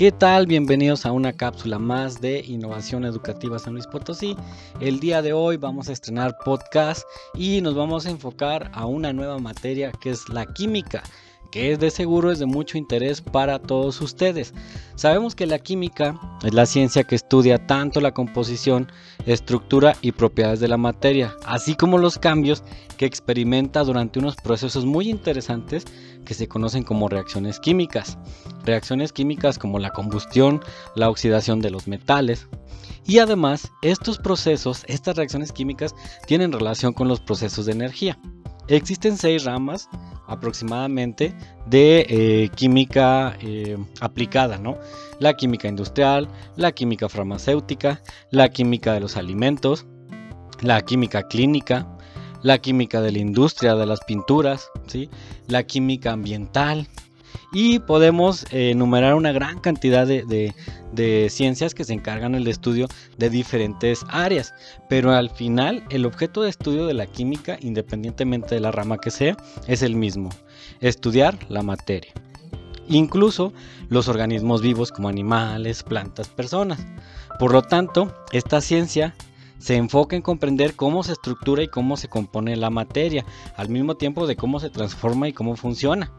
¿Qué tal? Bienvenidos a una cápsula más de Innovación Educativa San Luis Potosí. El día de hoy vamos a estrenar podcast y nos vamos a enfocar a una nueva materia que es la química que es de seguro es de mucho interés para todos ustedes. Sabemos que la química es la ciencia que estudia tanto la composición, estructura y propiedades de la materia, así como los cambios que experimenta durante unos procesos muy interesantes que se conocen como reacciones químicas. Reacciones químicas como la combustión, la oxidación de los metales. Y además, estos procesos, estas reacciones químicas, tienen relación con los procesos de energía. Existen seis ramas aproximadamente de eh, química eh, aplicada, ¿no? La química industrial, la química farmacéutica, la química de los alimentos, la química clínica, la química de la industria de las pinturas, ¿sí? la química ambiental, y podemos eh, enumerar una gran cantidad de, ciencias que se encargan del estudio de diferentes áreas, pero al final el objeto de estudio de la química, independientemente de la rama que sea, es el mismo, estudiar la materia. Incluso los organismos vivos como animales, plantas, personas. Por lo tanto, esta ciencia se enfoca en comprender cómo se estructura y cómo se compone la materia, al mismo tiempo de cómo se transforma y cómo funciona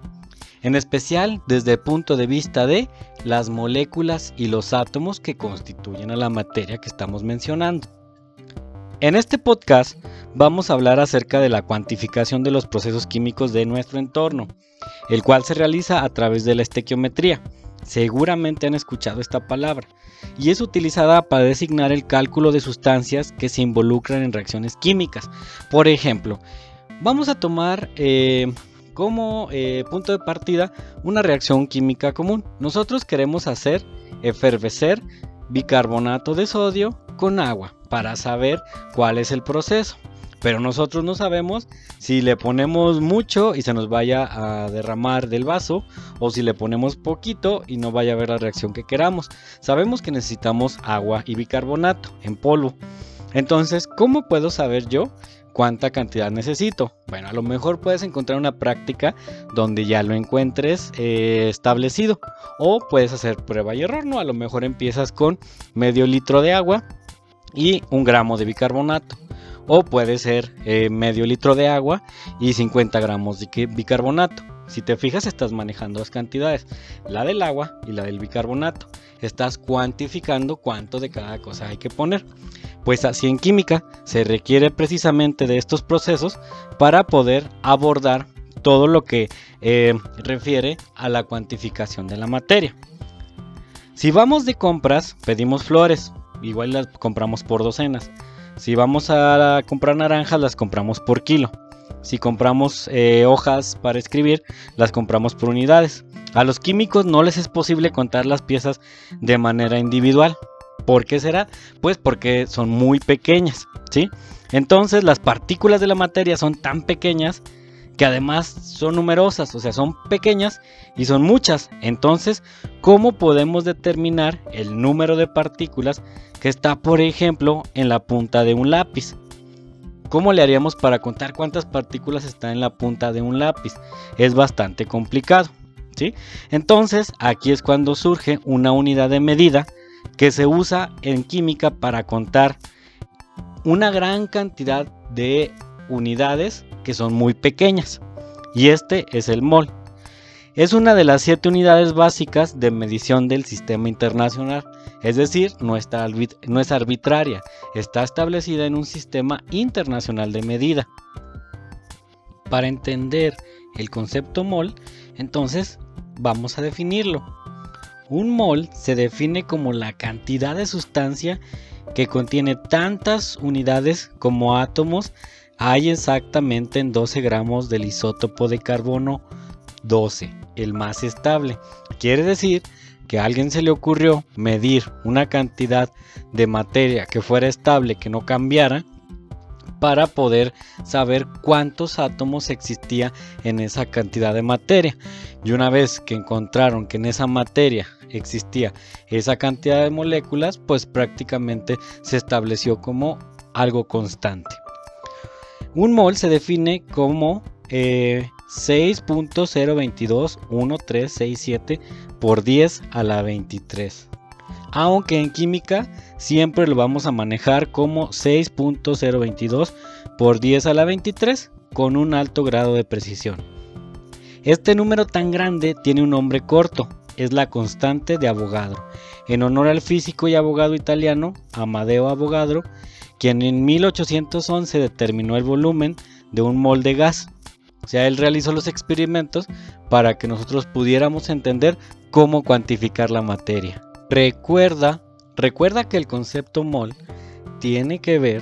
en especial desde el punto de vista de las moléculas y los átomos que constituyen a la materia que estamos mencionando. En este podcast vamos a hablar acerca de la cuantificación de los procesos químicos de nuestro entorno, el cual se realiza a través de la estequiometría. Seguramente han escuchado esta palabra y es utilizada para designar el cálculo de sustancias que se involucran en reacciones químicas. Por ejemplo, vamos a tomar eh, como eh, punto de partida una reacción química común. Nosotros queremos hacer efervecer bicarbonato de sodio con agua para saber cuál es el proceso. Pero nosotros no sabemos si le ponemos mucho y se nos vaya a derramar del vaso o si le ponemos poquito y no vaya a haber la reacción que queramos. Sabemos que necesitamos agua y bicarbonato en polvo. Entonces, ¿cómo puedo saber yo cuánta cantidad necesito. Bueno, a lo mejor puedes encontrar una práctica donde ya lo encuentres eh, establecido o puedes hacer prueba y error, ¿no? A lo mejor empiezas con medio litro de agua y un gramo de bicarbonato. O puede ser eh, medio litro de agua y 50 gramos de bicarbonato. Si te fijas, estás manejando dos cantidades, la del agua y la del bicarbonato. Estás cuantificando cuánto de cada cosa hay que poner. Pues así en química se requiere precisamente de estos procesos para poder abordar todo lo que eh, refiere a la cuantificación de la materia. Si vamos de compras, pedimos flores, igual las compramos por docenas. Si vamos a comprar naranjas, las compramos por kilo. Si compramos eh, hojas para escribir, las compramos por unidades. A los químicos no les es posible contar las piezas de manera individual. ¿Por qué será? Pues porque son muy pequeñas, ¿sí? Entonces las partículas de la materia son tan pequeñas que además son numerosas, o sea, son pequeñas y son muchas. Entonces, ¿cómo podemos determinar el número de partículas que está, por ejemplo, en la punta de un lápiz? ¿Cómo le haríamos para contar cuántas partículas están en la punta de un lápiz? Es bastante complicado, ¿sí? Entonces, aquí es cuando surge una unidad de medida que se usa en química para contar una gran cantidad de unidades que son muy pequeñas. Y este es el mol. Es una de las siete unidades básicas de medición del sistema internacional. Es decir, no, está, no es arbitraria, está establecida en un sistema internacional de medida. Para entender el concepto mol, entonces vamos a definirlo. Un mol se define como la cantidad de sustancia que contiene tantas unidades como átomos hay exactamente en 12 gramos del isótopo de carbono 12, el más estable. Quiere decir que a alguien se le ocurrió medir una cantidad de materia que fuera estable, que no cambiara, para poder saber cuántos átomos existía en esa cantidad de materia. Y una vez que encontraron que en esa materia existía esa cantidad de moléculas, pues prácticamente se estableció como algo constante. Un mol se define como 6.0221367 por 10 a la 23. Aunque en química siempre lo vamos a manejar como 6.022 por 10 a la 23 con un alto grado de precisión. Este número tan grande tiene un nombre corto, es la constante de Avogadro, en honor al físico y abogado italiano Amadeo Avogadro, quien en 1811 determinó el volumen de un mol de gas. O sea, él realizó los experimentos para que nosotros pudiéramos entender cómo cuantificar la materia. Recuerda, recuerda que el concepto mol tiene que ver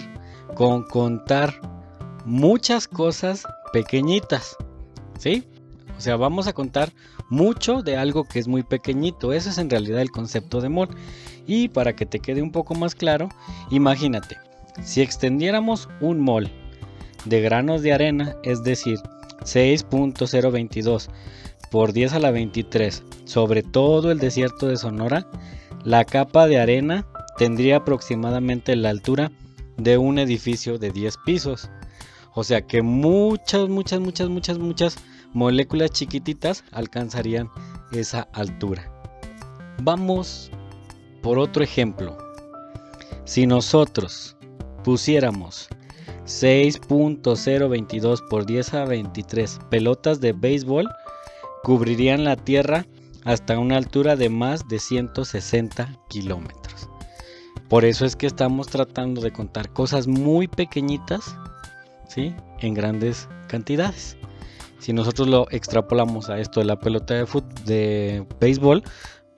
con contar muchas cosas pequeñitas, ¿sí? O sea, vamos a contar mucho de algo que es muy pequeñito. Ese es en realidad el concepto de mol. Y para que te quede un poco más claro, imagínate, si extendiéramos un mol de granos de arena, es decir, 6.022 por 10 a la 23 sobre todo el desierto de Sonora, la capa de arena tendría aproximadamente la altura de un edificio de 10 pisos. O sea que muchas, muchas, muchas, muchas, muchas moléculas chiquititas alcanzarían esa altura. Vamos por otro ejemplo. Si nosotros pusiéramos 6.022 por 10 a 23 pelotas de béisbol, cubrirían la Tierra hasta una altura de más de 160 kilómetros. Por eso es que estamos tratando de contar cosas muy pequeñitas, ¿sí? En grandes cantidades. Si nosotros lo extrapolamos a esto de la pelota de, de béisbol,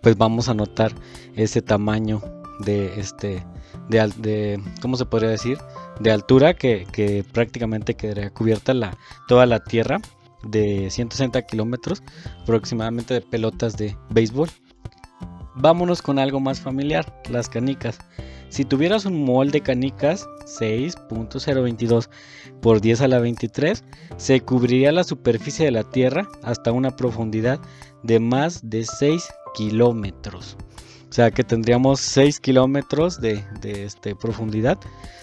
pues vamos a notar ese tamaño de este de, ¿cómo se podría decir? de altura que, prácticamente quedaría cubierta la, toda la tierra de 160 kilómetros aproximadamente de pelotas de béisbol. Vámonos con algo más familiar, las canicas. Si tuvieras un molde de canicas 6.022 por 10 a la 23, se cubriría la superficie de la Tierra hasta una profundidad de más de 6 kilómetros. O sea que tendríamos 6 kilómetros de, este, profundidad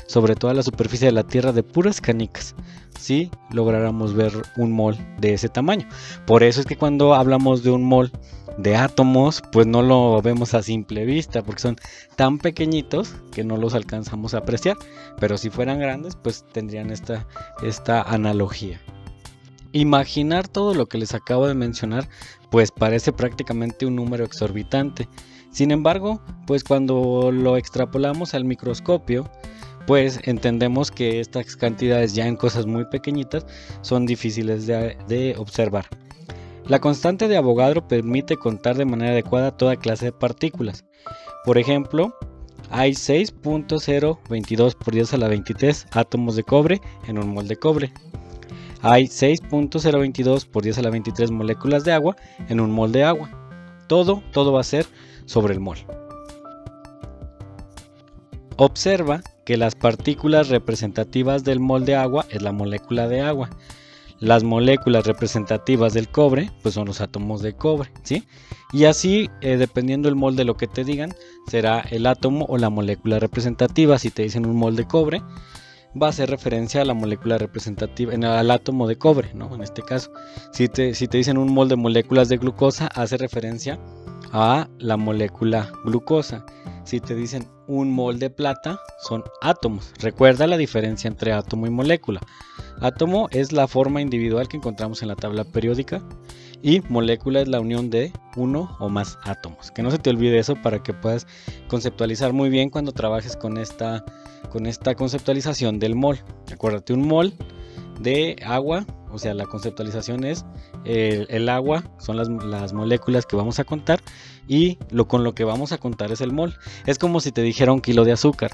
sobre toda la superficie de la Tierra de puras canicas. Si lográramos ver un mol de ese tamaño. Por eso es que cuando hablamos de un mol de átomos, pues no lo vemos a simple vista, porque son tan pequeñitos que no los alcanzamos a apreciar. Pero si fueran grandes, pues tendrían esta, esta analogía. Imaginar todo lo que les acabo de mencionar, pues parece prácticamente un número exorbitante. Sin embargo, pues cuando lo extrapolamos al microscopio, pues entendemos que estas cantidades ya en cosas muy pequeñitas son difíciles de, observar. La constante de Avogadro permite contar de manera adecuada toda clase de partículas. Por ejemplo, hay 6.022 por 10 a la 23 átomos de cobre en un mol de cobre. Hay 6.022 por 10 a la 23 moléculas de agua en un mol de agua. Todo, todo va a ser sobre el mol. Observa que las partículas representativas del mol de agua es la molécula de agua las moléculas representativas del cobre, pues son los átomos de cobre, ¿sí? Y así, eh, dependiendo del molde de lo que te digan, será el átomo o la molécula representativa. Si te dicen un mol de cobre, va a hacer referencia a la molécula representativa, al átomo de cobre, ¿no? En este caso. Si te, si te dicen un mol de moléculas de glucosa, hace referencia a la molécula glucosa. Si te dicen un mol de plata, son átomos. Recuerda la diferencia entre átomo y molécula. Átomo es la forma individual que encontramos en la tabla periódica y molécula es la unión de uno o más átomos. Que no se te olvide eso para que puedas conceptualizar muy bien cuando trabajes con esta, con esta conceptualización del mol. Acuérdate, un mol de agua, o sea, la conceptualización es el, agua, son las, las, moléculas que vamos a contar y lo con lo que vamos a contar es el mol. Es como si te dijera un kilo de azúcar.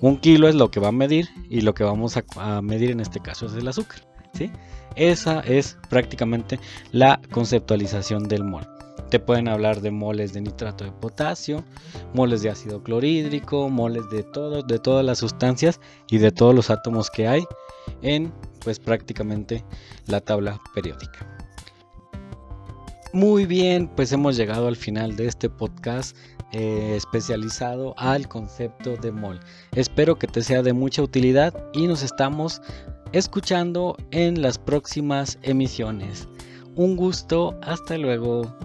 Un kilo es lo que va a medir y lo que vamos a, medir en este caso es el azúcar. ¿sí? Esa es prácticamente la conceptualización del mol. Te pueden hablar de moles de nitrato de potasio, moles de ácido clorhídrico, moles de de todas las sustancias y de todos los átomos que hay en pues prácticamente la tabla periódica. Muy bien, pues hemos llegado al final de este podcast eh, especializado al concepto de mol. Espero que te sea de mucha utilidad y nos estamos escuchando en las próximas emisiones. Un gusto, hasta luego.